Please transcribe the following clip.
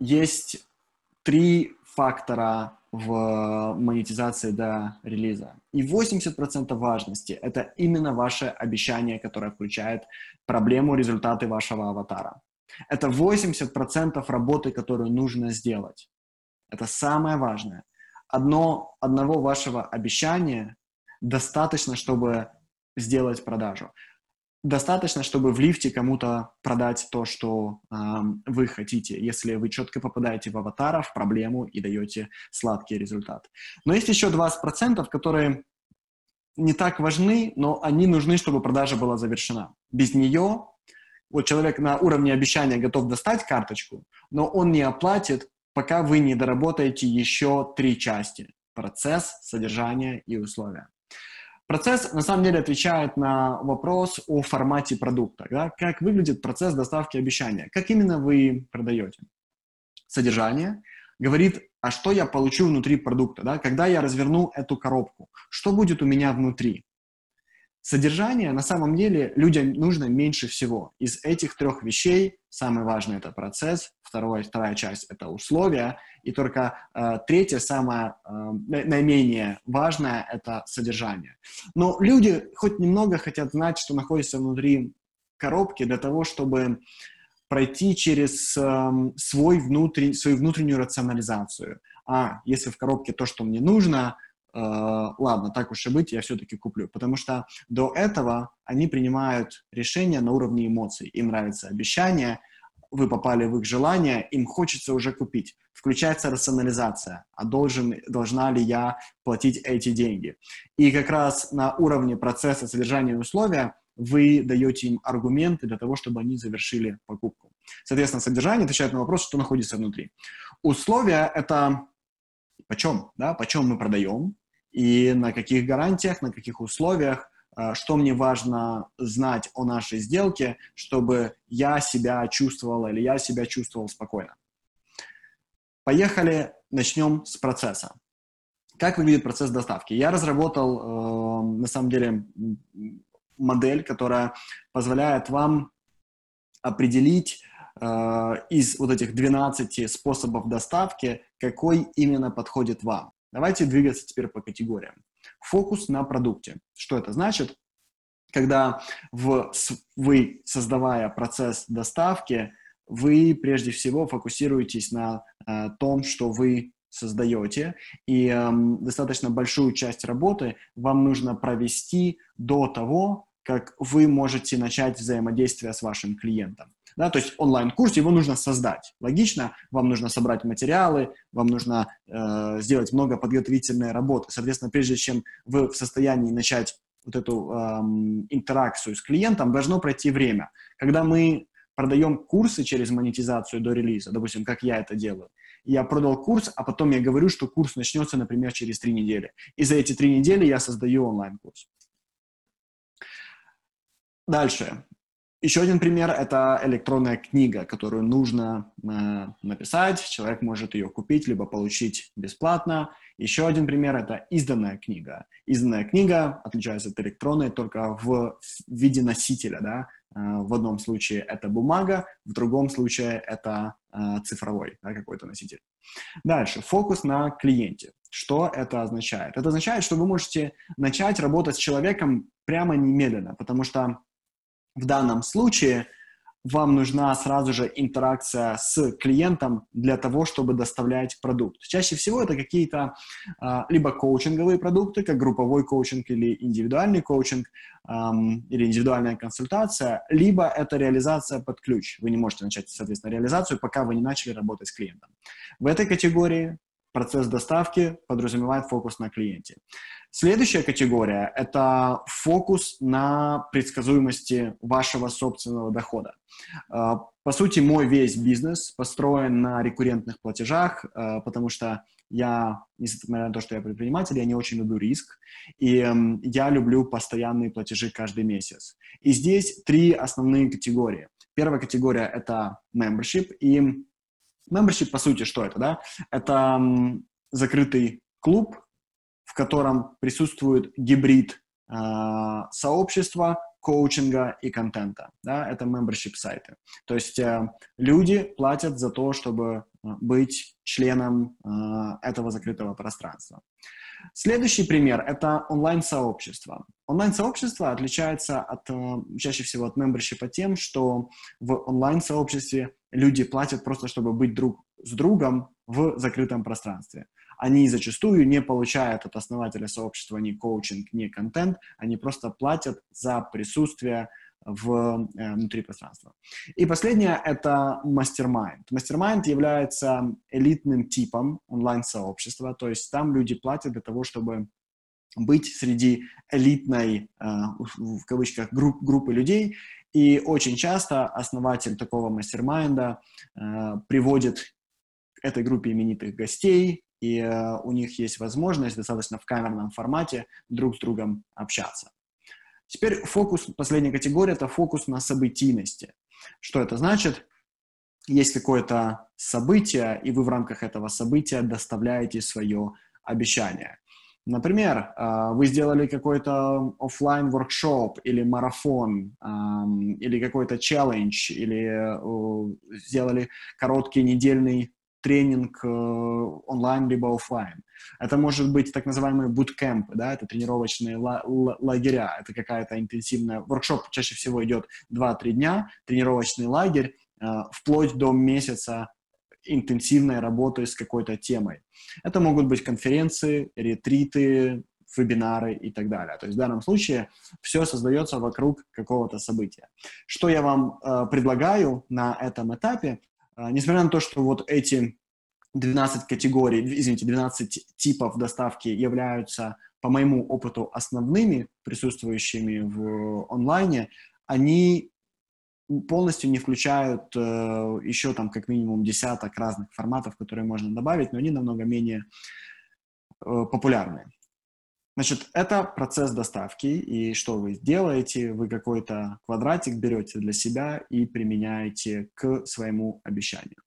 есть три фактора в монетизации до релиза. И 80% важности — это именно ваше обещание, которое включает проблему, результаты вашего аватара. Это 80% работы, которую нужно сделать. Это самое важное. Одно, одного вашего обещания достаточно, чтобы сделать продажу достаточно, чтобы в лифте кому-то продать то, что э, вы хотите, если вы четко попадаете в аватара, в проблему и даете сладкий результат. Но есть еще 20%, которые не так важны, но они нужны, чтобы продажа была завершена. Без нее вот человек на уровне обещания готов достать карточку, но он не оплатит, пока вы не доработаете еще три части. Процесс, содержание и условия. Процесс, на самом деле, отвечает на вопрос о формате продукта. Да? Как выглядит процесс доставки обещания? Как именно вы продаете? Содержание говорит, а что я получу внутри продукта? Да? Когда я разверну эту коробку, что будет у меня внутри? Содержание, на самом деле, людям нужно меньше всего. Из этих трех вещей самый важный – это процесс, второе, вторая часть – это условия, и только э, третье, самое э, наименее важное – это содержание. Но люди хоть немного хотят знать, что находится внутри коробки для того, чтобы пройти через э, свой внутренний, свою внутреннюю рационализацию. А, если в коробке то, что мне нужно – ладно, так уж и быть, я все-таки куплю. Потому что до этого они принимают решения на уровне эмоций. Им нравится обещание, вы попали в их желание, им хочется уже купить. Включается рационализация, а должен, должна ли я платить эти деньги. И как раз на уровне процесса содержания условия вы даете им аргументы для того, чтобы они завершили покупку. Соответственно, содержание отвечает на вопрос, что находится внутри. Условия — это почем, да, почем мы продаем, и на каких гарантиях, на каких условиях, э, что мне важно знать о нашей сделке, чтобы я себя чувствовал или я себя чувствовал спокойно. Поехали, начнем с процесса. Как выглядит процесс доставки? Я разработал, э, на самом деле, модель, которая позволяет вам определить э, из вот этих 12 способов доставки, какой именно подходит вам. Давайте двигаться теперь по категориям. Фокус на продукте. Что это значит? Когда в, вы, создавая процесс доставки, вы прежде всего фокусируетесь на э, том, что вы создаете, и э, достаточно большую часть работы вам нужно провести до того, как вы можете начать взаимодействие с вашим клиентом. Да, то есть онлайн-курс, его нужно создать. Логично, вам нужно собрать материалы, вам нужно э, сделать много подготовительной работы. Соответственно, прежде чем вы в состоянии начать вот эту эм, интеракцию с клиентом, должно пройти время. Когда мы продаем курсы через монетизацию до релиза, допустим, как я это делаю, я продал курс, а потом я говорю, что курс начнется, например, через три недели. И за эти три недели я создаю онлайн-курс. Дальше. Еще один пример – это электронная книга, которую нужно э, написать. Человек может ее купить, либо получить бесплатно. Еще один пример – это изданная книга. Изданная книга отличается от электронной только в виде носителя. Да? Э, в одном случае это бумага, в другом случае это э, цифровой да, какой-то носитель. Дальше. Фокус на клиенте. Что это означает? Это означает, что вы можете начать работать с человеком прямо немедленно, потому что в данном случае вам нужна сразу же интеракция с клиентом для того, чтобы доставлять продукт. Чаще всего это какие-то а, либо коучинговые продукты, как групповой коучинг или индивидуальный коучинг, или индивидуальная консультация, либо это реализация под ключ. Вы не можете начать, соответственно, реализацию, пока вы не начали работать с клиентом. В этой категории процесс доставки подразумевает фокус на клиенте. Следующая категория – это фокус на предсказуемости вашего собственного дохода. А, по сути, мой весь бизнес построен на рекуррентных платежах, а, потому что я, несмотря на то, что я предприниматель, я не очень люблю риск, и я люблю постоянные платежи каждый месяц. И здесь три основные категории. Первая категория – это membership, и membership, по сути, что это, да? Это закрытый клуб, в котором присутствует гибрид э, сообщества коучинга и контента. Да? Это membership сайты. То есть э, люди платят за то, чтобы быть членом э, этого закрытого пространства. Следующий пример – это онлайн-сообщество. Онлайн-сообщество отличается от, э, чаще всего от мембершипа тем, что в онлайн-сообществе люди платят просто, чтобы быть друг с другом в закрытом пространстве. Они зачастую не получают от основателя сообщества ни коучинг, ни контент, они просто платят за присутствие в, э, внутри пространства. И последнее — это мастер-майнд. Мастер-майнд является элитным типом онлайн-сообщества, то есть там люди платят для того, чтобы быть среди элитной, э, в кавычках, групп, группы людей, и очень часто основатель такого мастер-майнда э, приводит к этой группе именитых гостей, и э, у них есть возможность достаточно в камерном формате друг с другом общаться. Теперь фокус, последняя категория, это фокус на событийности. Что это значит? Есть какое-то событие, и вы в рамках этого события доставляете свое обещание. Например, а, вы сделали какой-то офлайн воркшоп или марафон, или какой-то челлендж, или сделали короткий недельный тренинг э, онлайн либо офлайн. Это может быть так называемые буткемпы, да, это тренировочные лагеря, это какая-то интенсивная... Воркшоп чаще всего идет 2-3 дня, тренировочный лагерь, э, вплоть до месяца интенсивной работы с какой-то темой. Это могут быть конференции, ретриты, вебинары и так далее. То есть в данном случае все создается вокруг какого-то события. Что я вам э, предлагаю на этом этапе? А, несмотря на то, что вот эти 12 категорий, извините, 12 типов доставки являются, по моему опыту, основными, присутствующими в онлайне, они полностью не включают э, еще там как минимум десяток разных форматов, которые можно добавить, но они намного менее э, популярны. Значит, это процесс доставки, и что вы делаете? Вы какой-то квадратик берете для себя и применяете к своему обещанию.